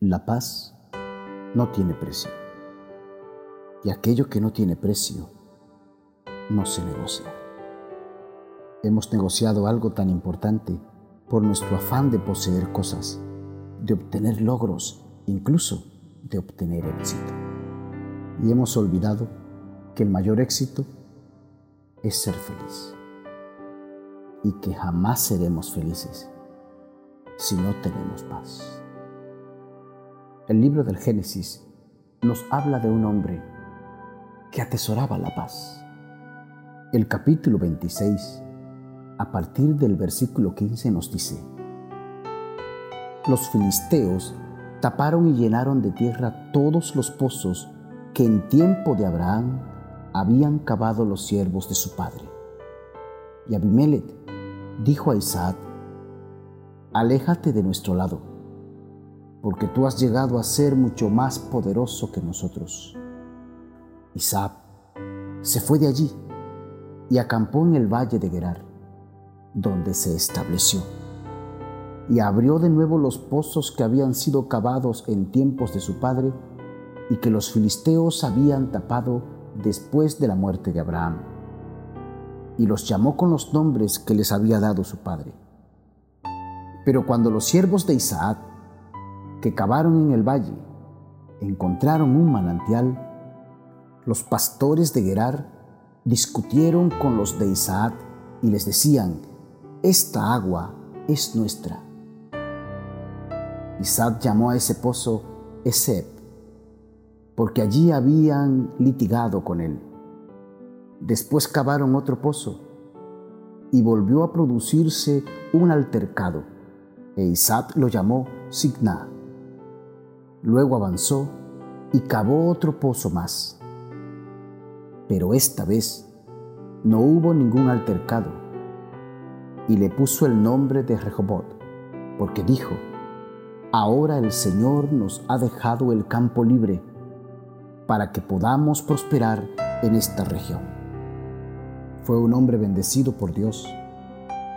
La paz no tiene precio. Y aquello que no tiene precio no se negocia. Hemos negociado algo tan importante por nuestro afán de poseer cosas, de obtener logros, incluso de obtener éxito. Y hemos olvidado que el mayor éxito es ser feliz. Y que jamás seremos felices si no tenemos paz. El libro del Génesis nos habla de un hombre que atesoraba la paz. El capítulo 26, a partir del versículo 15, nos dice, Los filisteos taparon y llenaron de tierra todos los pozos que en tiempo de Abraham habían cavado los siervos de su padre. Y Abimelech dijo a Isaac, Aléjate de nuestro lado porque tú has llegado a ser mucho más poderoso que nosotros. Isaac se fue de allí y acampó en el valle de Gerar, donde se estableció, y abrió de nuevo los pozos que habían sido cavados en tiempos de su padre y que los filisteos habían tapado después de la muerte de Abraham, y los llamó con los nombres que les había dado su padre. Pero cuando los siervos de Isaac que cavaron en el valle encontraron un manantial, los pastores de Gerar discutieron con los de Isaac y les decían, esta agua es nuestra. Isaac llamó a ese pozo Eseb, porque allí habían litigado con él. Después cavaron otro pozo y volvió a producirse un altercado, e Isaac lo llamó Signa. Luego avanzó y cavó otro pozo más. Pero esta vez no hubo ningún altercado y le puso el nombre de Rehobot, porque dijo, ahora el Señor nos ha dejado el campo libre para que podamos prosperar en esta región. Fue un hombre bendecido por Dios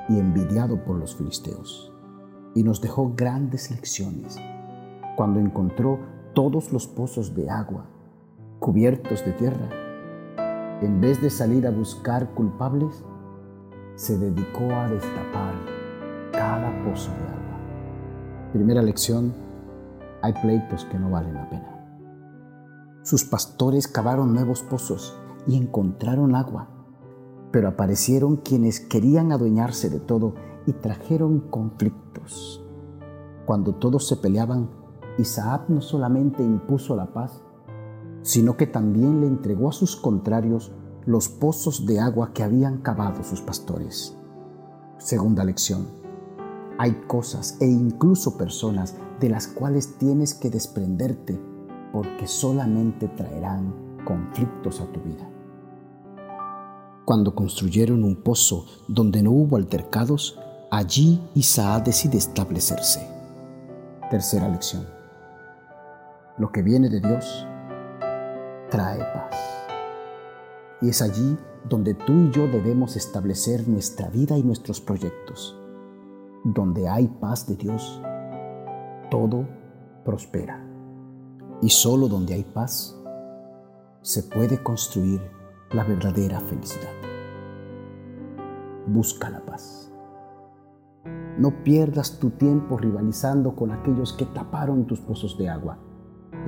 y envidiado por los filisteos, y nos dejó grandes lecciones cuando encontró todos los pozos de agua cubiertos de tierra, en vez de salir a buscar culpables, se dedicó a destapar cada pozo de agua. Primera lección, hay pleitos que no valen la pena. Sus pastores cavaron nuevos pozos y encontraron agua, pero aparecieron quienes querían adueñarse de todo y trajeron conflictos. Cuando todos se peleaban, Isaac no solamente impuso la paz, sino que también le entregó a sus contrarios los pozos de agua que habían cavado sus pastores. Segunda lección. Hay cosas e incluso personas de las cuales tienes que desprenderte porque solamente traerán conflictos a tu vida. Cuando construyeron un pozo donde no hubo altercados, allí Isaac decide establecerse. Tercera lección lo que viene de Dios trae paz. Y es allí donde tú y yo debemos establecer nuestra vida y nuestros proyectos. Donde hay paz de Dios, todo prospera. Y solo donde hay paz se puede construir la verdadera felicidad. Busca la paz. No pierdas tu tiempo rivalizando con aquellos que taparon tus pozos de agua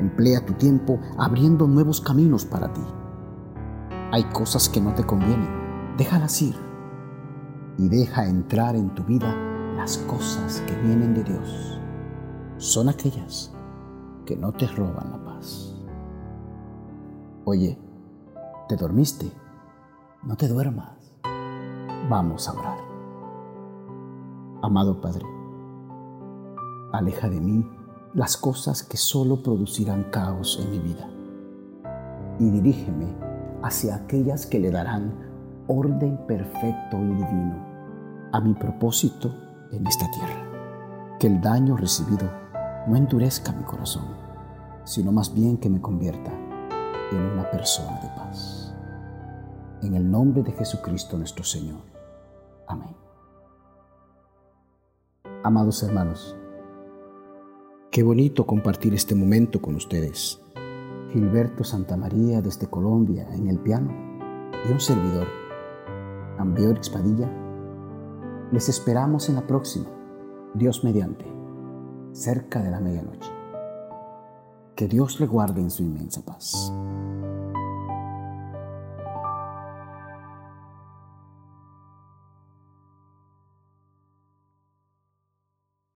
Emplea tu tiempo abriendo nuevos caminos para ti. Hay cosas que no te convienen. Déjalas ir. Y deja entrar en tu vida las cosas que vienen de Dios. Son aquellas que no te roban la paz. Oye, ¿te dormiste? No te duermas. Vamos a orar. Amado Padre, aleja de mí las cosas que solo producirán caos en mi vida. Y dirígeme hacia aquellas que le darán orden perfecto y divino a mi propósito en esta tierra. Que el daño recibido no endurezca mi corazón, sino más bien que me convierta en una persona de paz. En el nombre de Jesucristo nuestro Señor. Amén. Amados hermanos, Qué bonito compartir este momento con ustedes. Gilberto Santamaría desde Colombia en el piano y un servidor, Ambiorix Padilla. Les esperamos en la próxima, Dios mediante, cerca de la medianoche. Que Dios le guarde en su inmensa paz.